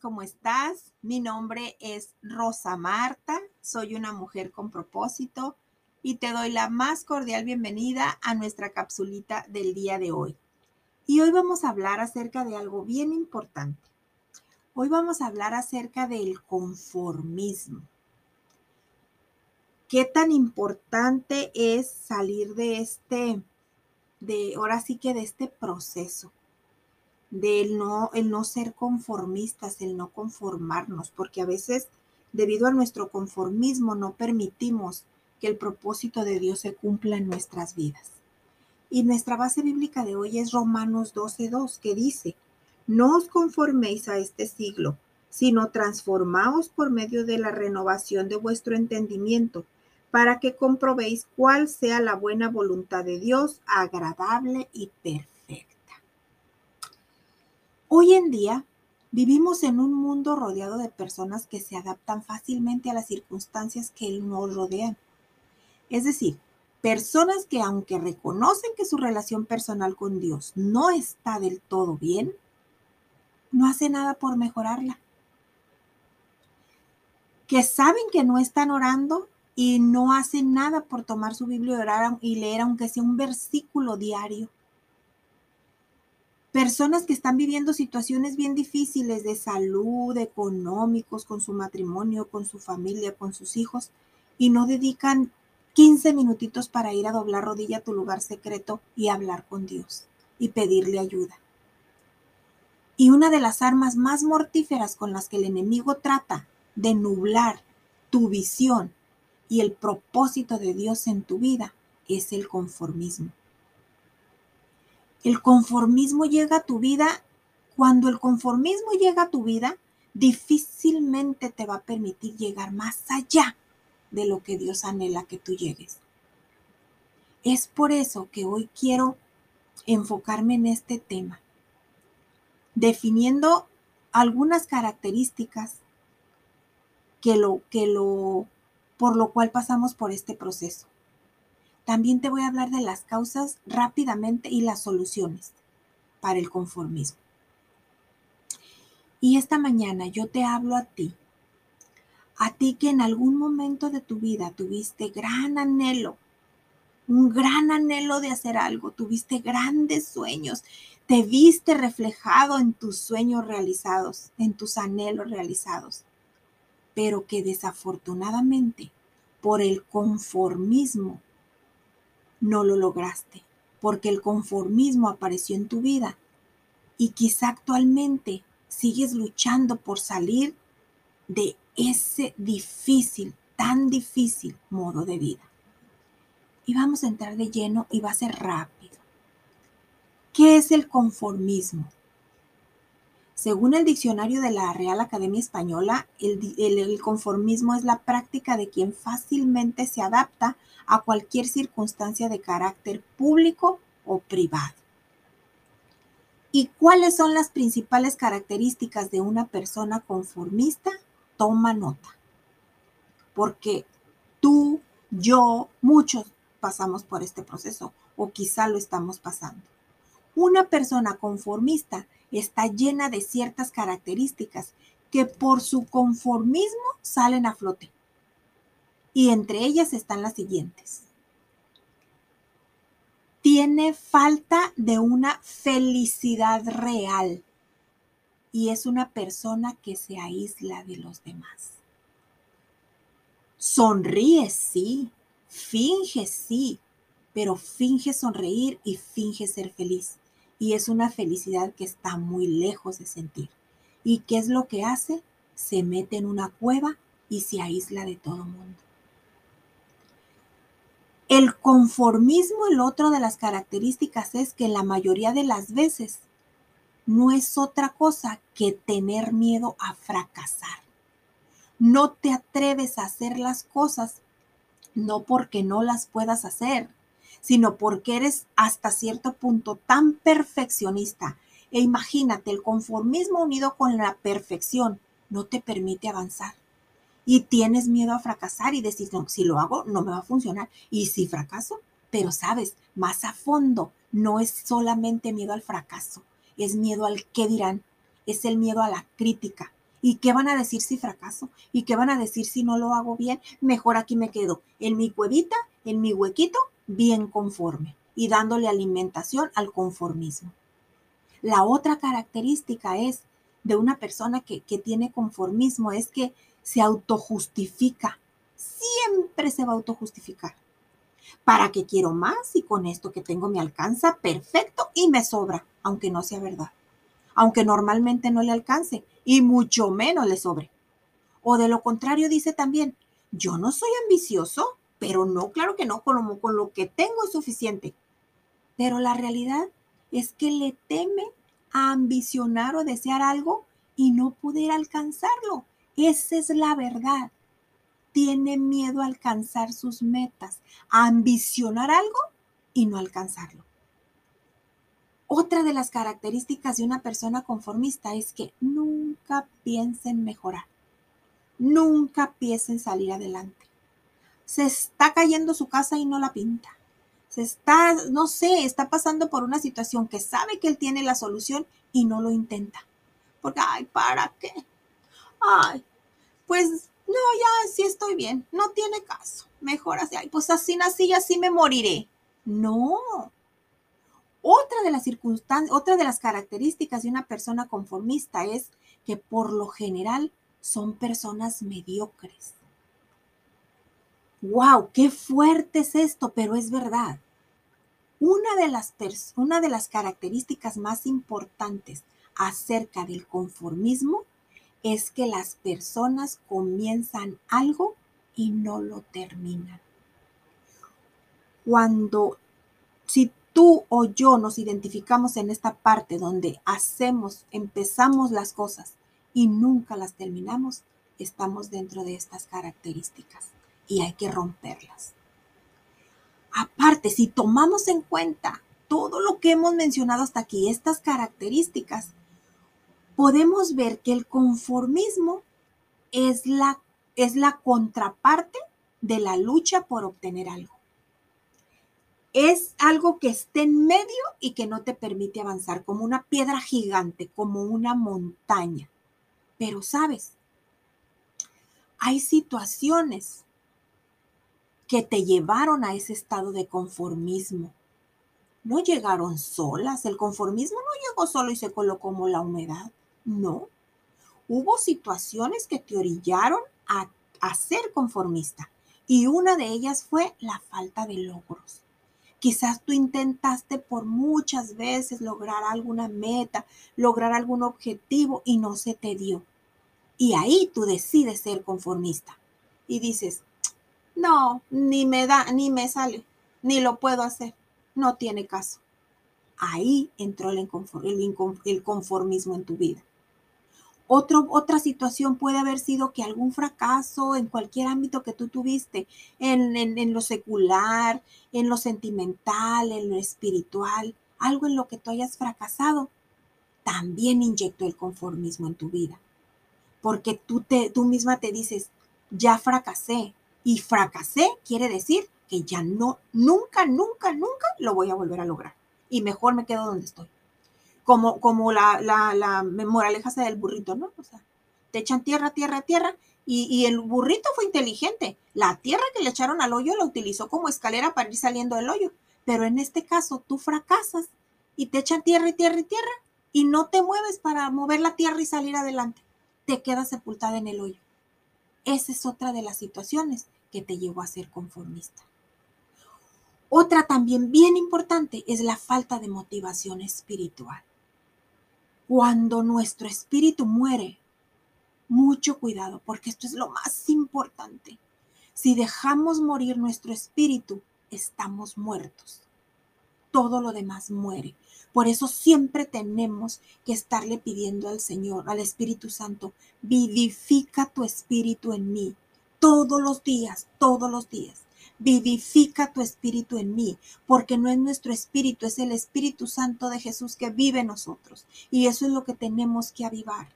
¿cómo estás? Mi nombre es Rosa Marta, soy una mujer con propósito y te doy la más cordial bienvenida a nuestra capsulita del día de hoy. Y hoy vamos a hablar acerca de algo bien importante. Hoy vamos a hablar acerca del conformismo. ¿Qué tan importante es salir de este, de ahora sí que de este proceso? Del no, el no ser conformistas, el no conformarnos, porque a veces debido a nuestro conformismo no permitimos que el propósito de Dios se cumpla en nuestras vidas. Y nuestra base bíblica de hoy es Romanos 12.2, que dice, no os conforméis a este siglo, sino transformaos por medio de la renovación de vuestro entendimiento, para que comprobéis cuál sea la buena voluntad de Dios, agradable y perfecta. Hoy en día vivimos en un mundo rodeado de personas que se adaptan fácilmente a las circunstancias que nos rodean. Es decir, personas que aunque reconocen que su relación personal con Dios no está del todo bien, no hacen nada por mejorarla. Que saben que no están orando y no hacen nada por tomar su Biblia y orar y leer aunque sea un versículo diario personas que están viviendo situaciones bien difíciles de salud, económicos, con su matrimonio, con su familia, con sus hijos, y no dedican 15 minutitos para ir a doblar rodilla a tu lugar secreto y hablar con Dios y pedirle ayuda. Y una de las armas más mortíferas con las que el enemigo trata de nublar tu visión y el propósito de Dios en tu vida es el conformismo. El conformismo llega a tu vida, cuando el conformismo llega a tu vida, difícilmente te va a permitir llegar más allá de lo que Dios anhela que tú llegues. Es por eso que hoy quiero enfocarme en este tema, definiendo algunas características que lo que lo por lo cual pasamos por este proceso. También te voy a hablar de las causas rápidamente y las soluciones para el conformismo. Y esta mañana yo te hablo a ti, a ti que en algún momento de tu vida tuviste gran anhelo, un gran anhelo de hacer algo, tuviste grandes sueños, te viste reflejado en tus sueños realizados, en tus anhelos realizados, pero que desafortunadamente por el conformismo no lo lograste, porque el conformismo apareció en tu vida y quizá actualmente sigues luchando por salir de ese difícil, tan difícil modo de vida. Y vamos a entrar de lleno y va a ser rápido. ¿Qué es el conformismo? Según el diccionario de la Real Academia Española, el, conformismo es la práctica de quien fácilmente se adapta a cualquier circunstancia de carácter público o privado. ¿Y cuáles son las principales características de una persona conformista? Toma nota. Porque tú, yo, muchos pasamos por este proceso o quizá lo estamos pasando. Una persona conformista está llena de ciertas características que por su conformismo salen a flote. Y entre ellas están las siguientes. Tiene falta de una felicidad real y es una persona que se aísla de los demás. Sonríe, sí, finge, sí, pero finge sonreír y finge ser feliz y es una felicidad que está muy lejos de sentir. ¿Y qué es lo que hace? Se mete en una cueva y se aísla de todo mundo. El conformismo, el otro de las características es que la mayoría de las veces no es otra cosa que tener miedo a fracasar. No te atreves a hacer las cosas no porque no las puedas hacer, sino porque eres hasta cierto punto tan perfeccionista. E imagínate, el conformismo unido con la perfección no te permite avanzar. Y tienes miedo a fracasar y decís, no, si lo hago, no me va a funcionar. Y si fracaso, pero sabes, más a fondo, no es solamente miedo al fracaso, es miedo al qué dirán, es el miedo a la crítica. ¿Y qué van a decir si fracaso? ¿Y qué van a decir si no lo hago bien? Mejor aquí me quedo en mi cuevita, en mi huequito, bien conforme y dándole alimentación al conformismo. La otra característica es de una persona que, que tiene conformismo es que se autojustifica. Siempre se va a autojustificar. ¿Para qué quiero más? Y con esto que tengo me alcanza perfecto y me sobra, aunque no sea verdad. Aunque normalmente no le alcance y mucho menos le sobre. O de lo contrario dice también, yo no soy ambicioso, pero no, claro que no, con con lo que tengo es suficiente. Pero la realidad es que le teme a ambicionar o desear algo y no poder alcanzarlo. Esa es la verdad. Tiene miedo a alcanzar sus metas, a ambicionar algo y no alcanzarlo. Otra de las características de una persona conformista es que nunca piensa en mejorar, nunca piensa en salir adelante. Se está cayendo su casa y no la pinta se está, no sé, está pasando por una situación que sabe que él tiene la solución y no lo intenta. Porque, ay, ¿para qué? Ay, pues no, ya sí estoy bien, no tiene caso. Mejor así, ay, pues así nací y así me moriré. No. Otra de las circunstancias, otra de las características de una persona conformista es que por lo general son personas mediocres. ¡Wow! ¡Qué fuerte es esto! Pero es verdad. Una de, las una de las características más importantes acerca del conformismo es que las personas comienzan algo y no lo terminan. Cuando, si tú o yo nos identificamos en esta parte donde hacemos, empezamos las cosas y nunca las terminamos, estamos dentro de estas características y hay que romperlas. Aparte, si tomamos en cuenta todo lo que hemos mencionado hasta aquí, estas características, podemos ver que el conformismo es la, es la contraparte de la lucha por obtener algo. Es algo que esté en medio y que no te permite avanzar, como una piedra gigante, como una montaña. Pero sabes, hay situaciones que te llevaron a ese estado de conformismo. No llegaron solas, el conformismo no llegó solo y se colocó como la humedad, no. Hubo situaciones que te orillaron a, a ser conformista y una de ellas fue la falta de logros. Quizás tú intentaste por muchas veces lograr alguna meta, lograr algún objetivo y no se te dio. Y ahí tú decides ser conformista y dices, no, ni me da, ni me sale, ni lo puedo hacer. No tiene caso. Ahí entró el, conformismo en tu vida. otra situación puede haber sido que algún fracaso en cualquier ámbito que tú tuviste, en, en lo secular, en lo sentimental, en lo espiritual, algo en lo que tú hayas fracasado, también inyectó el conformismo en tu vida. Porque tú, te, tú misma te dices, ya fracasé, y fracasé quiere decir que ya no, nunca, nunca, nunca lo voy a volver a lograr. Y mejor me quedo donde estoy. Como, como la, la, la moraleja del burrito, ¿no? O sea, te echan tierra, tierra, tierra. Y, y, el burrito fue inteligente. La tierra que le echaron al hoyo la utilizó como escalera para ir saliendo del hoyo. Pero en este caso tú fracasas y te echan tierra y tierra y tierra y no te mueves para mover la tierra y salir adelante. Te quedas sepultada en el hoyo. Esa es otra de las situaciones que te llevó a ser conformista. Otra también bien importante es la falta de motivación espiritual. Cuando nuestro espíritu muere, mucho cuidado, porque esto es lo más importante. Si dejamos morir nuestro espíritu, estamos muertos. Todo lo demás muere. Por eso siempre tenemos que estarle pidiendo al Señor, al Espíritu Santo, vivifica tu espíritu en mí todos los días, todos los días. Vivifica tu espíritu en mí, porque no es nuestro espíritu, es el Espíritu Santo de Jesús que vive en nosotros. Y eso es lo que tenemos que avivar.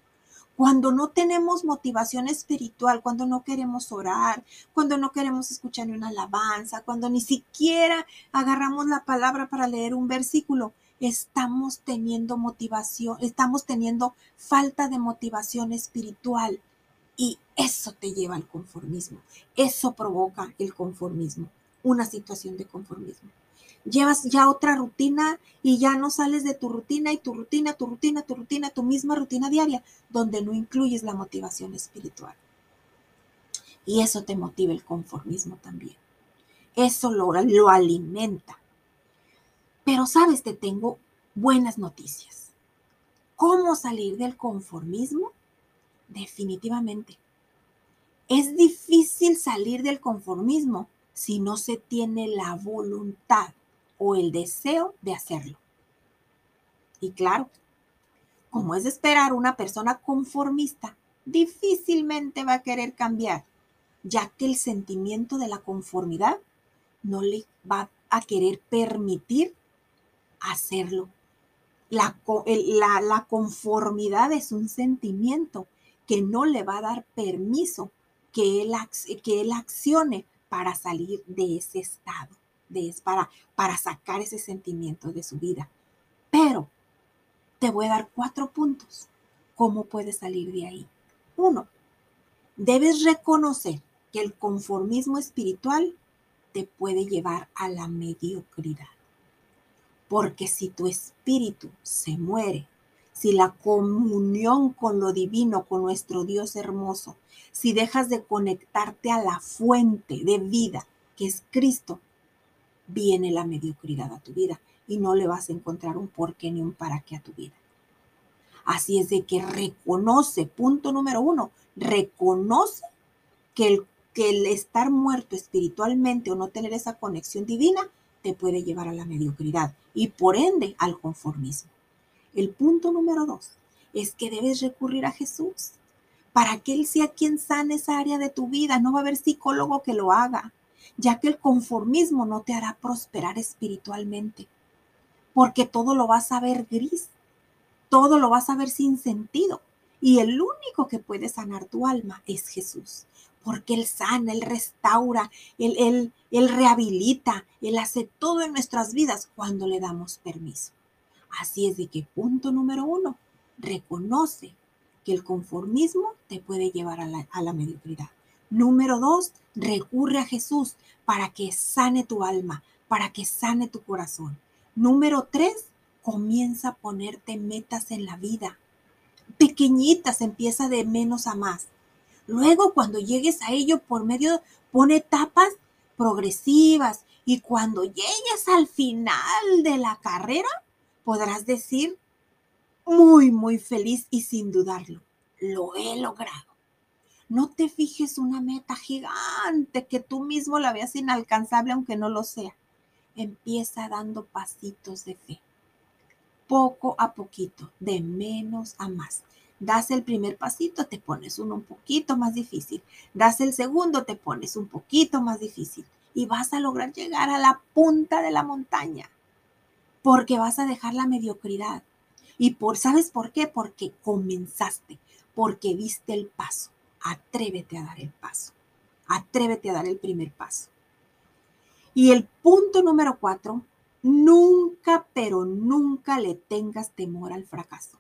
Cuando no tenemos motivación espiritual, cuando no queremos orar, cuando no queremos escuchar una alabanza, cuando ni siquiera agarramos la palabra para leer un versículo, estamos teniendo motivación, estamos teniendo falta de motivación espiritual eso te lleva al conformismo. Eso provoca el conformismo, una situación de conformismo. Llevas ya otra rutina y ya no sales de tu rutina y tu rutina, tu rutina, tu rutina, tu misma rutina diaria, donde no incluyes la motivación espiritual. Y eso te motiva el conformismo también. Eso lo, lo alimenta. Pero sabes, te tengo buenas noticias. ¿Cómo salir del conformismo? Definitivamente. Es difícil salir del conformismo si no se tiene la voluntad o el deseo de hacerlo. Y claro, como es de esperar, una persona conformista difícilmente va a querer cambiar, ya que el sentimiento de la conformidad no le va a querer permitir hacerlo. La, la, conformidad es un sentimiento que no le va a dar permiso que él, que él accione para salir de ese estado, de, para, para sacar ese sentimiento de su vida. Pero te voy a dar cuatro puntos. ¿Cómo puedes salir de ahí? Uno, debes reconocer que el conformismo espiritual te puede llevar a la mediocridad. Porque si tu espíritu se muere, si la comunión con lo divino, con nuestro Dios hermoso, si dejas de conectarte a la fuente de vida que es Cristo, viene la mediocridad a tu vida y no le vas a encontrar un porqué ni un para qué a tu vida. Así es de que reconoce, punto número uno, reconoce que el, que el estar muerto espiritualmente o no tener esa conexión divina te puede llevar a la mediocridad y por ende al conformismo. El punto número dos es que debes recurrir a Jesús para que Él sea quien sane esa área de tu vida. No va a haber psicólogo que lo haga, ya que el conformismo no te hará prosperar espiritualmente, porque todo lo vas a ver gris, todo lo vas a ver sin sentido. Y el único que puede sanar tu alma es Jesús porque Él sana, Él restaura, Él, Él, rehabilita, Él hace todo en nuestras vidas cuando le damos permiso. Así es de que punto número uno, reconoce que el conformismo te puede llevar a la, a la mediocridad. Número dos, recurre a Jesús para que sane tu alma, para que sane tu corazón. Número tres, comienza a ponerte metas en la vida. Pequeñitas, empieza de menos a más. Luego, cuando llegues a ello por medio, pone etapas progresivas y cuando llegues al final de la carrera, podrás decir muy, muy feliz y sin dudarlo, lo he logrado. No te fijes una meta gigante que tú mismo la veas inalcanzable aunque no lo sea. Empieza dando pasitos de fe, poco a poquito, de menos a más. Das el primer pasito, te pones uno un poquito más difícil. Das el segundo, te pones un poquito más difícil. Y vas a lograr llegar a la punta de la montaña. Porque vas a dejar la mediocridad. Y por, ¿sabes por qué? Porque comenzaste, porque diste el paso. Atrévete a dar el paso. Atrévete a dar el primer paso. Y el punto número cuatro, nunca, pero nunca le tengas temor al fracaso.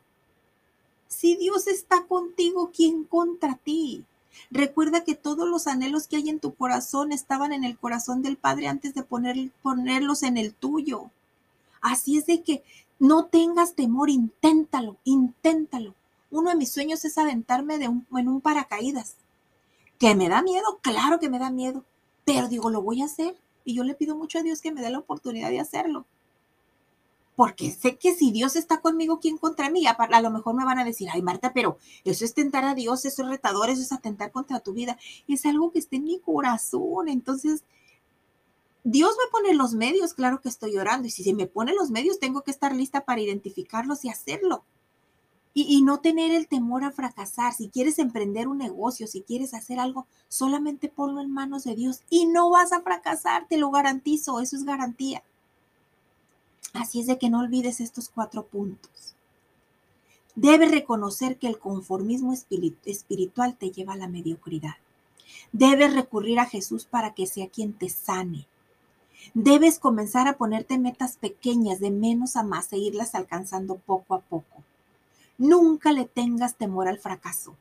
Si Dios está contigo, ¿quién contra ti? Recuerda que todos los anhelos que hay en tu corazón estaban en el corazón del Padre antes de poner, ponerlos en el tuyo. Así es de que no tengas temor, inténtalo, inténtalo. Uno de mis sueños es aventarme de en un paracaídas. ¿Que me da miedo? Claro que me da miedo. Pero digo, lo voy a hacer. Y yo le pido mucho a Dios que me dé la oportunidad de hacerlo porque sé que si Dios está conmigo, ¿quién contra mí? A, lo mejor me van a decir, ay Marta, pero eso es tentar a Dios, eso es retador, eso es atentar contra tu vida. Es algo que está en mi corazón. Entonces, Dios me pone los medios, claro que estoy orando. Y si se me pone los medios, tengo que estar lista para identificarlos y hacerlo. Y, y no tener el temor a fracasar. Si quieres emprender un negocio, si quieres hacer algo, solamente ponlo en manos de Dios y no vas a fracasar, te lo garantizo, eso es garantía. Así es de que no olvides estos cuatro puntos. Debes reconocer que el conformismo espiritual te lleva a la mediocridad. Debes recurrir a Jesús para que sea quien te sane. Debes comenzar a ponerte metas pequeñas de menos a más e irlas alcanzando poco a poco. Nunca le tengas temor al fracaso.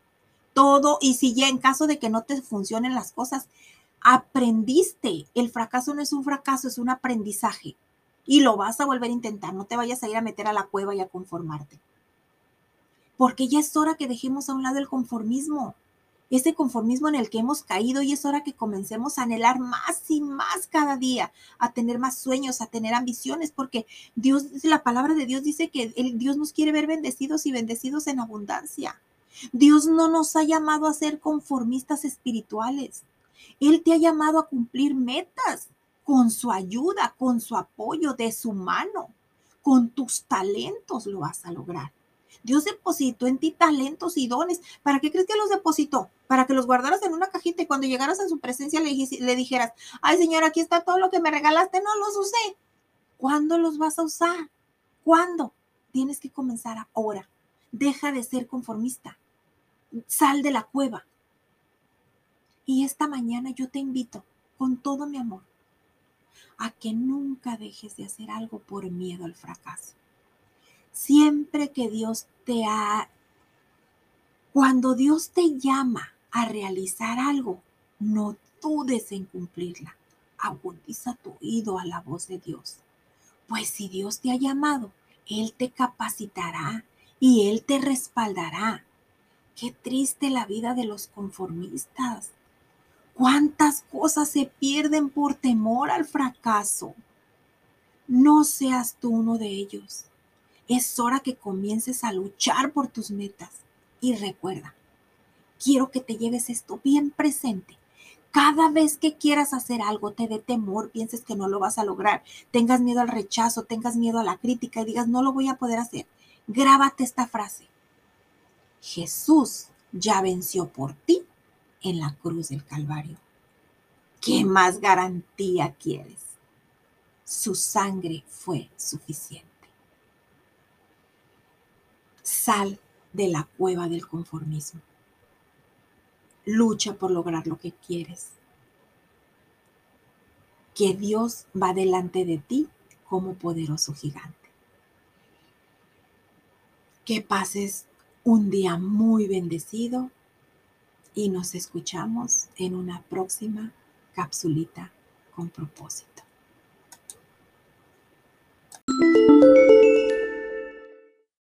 Todo, y si ya en caso de que no te funcionen las cosas, aprendiste. El fracaso no es un fracaso, es un aprendizaje. Y lo vas a volver a intentar. No te vayas a ir a meter a la cueva y a conformarte. Porque ya es hora que dejemos a un lado el conformismo ese conformismo en el que hemos caído y es hora que comencemos a anhelar más y más cada día, a tener más sueños, a tener ambiciones, porque Dios, la palabra de Dios dice que el, Dios nos quiere ver bendecidos y bendecidos en abundancia. Dios no nos ha llamado a ser conformistas espirituales. Él te ha llamado a cumplir metas con su ayuda, con su apoyo de su mano. Con tus talentos lo vas a lograr. Dios depositó en ti talentos y dones. ¿Para qué crees que los depositó? Para que los guardaras en una cajita y cuando llegaras a su presencia le, dijeras, ay Señor, aquí está todo lo que me regalaste, no los usé. ¿Cuándo los vas a usar? ¿Cuándo? Tienes que comenzar ahora. Deja de ser conformista. Sal de la cueva. Y esta mañana yo te invito con todo mi amor a que nunca dejes de hacer algo por miedo al fracaso. Siempre que Dios te ha, cuando Dios te llama a realizar algo, no dudes en cumplirla. Agudiza tu oído a la voz de Dios. Pues si Dios te ha llamado, Él te capacitará y Él te respaldará. Qué triste la vida de los conformistas. ¿Cuántas cosas se pierden por temor al fracaso? No seas tú uno de ellos. Es hora que comiences a luchar por tus metas. Y recuerda, quiero que te lleves esto bien presente. Cada vez que quieras hacer algo, te dé temor, pienses que no lo vas a lograr, tengas miedo al rechazo, tengas miedo a la crítica y digas, no lo voy a poder hacer. Grábate esta frase. Jesús ya venció por ti en la cruz del Calvario. ¿Qué más garantía quieres? Su sangre fue suficiente. Sal de la cueva del conformismo. Lucha por lograr lo que quieres. Que Dios va delante de ti como poderoso gigante. Que pases un día muy bendecido y nos escuchamos en una próxima capsulita con propósito.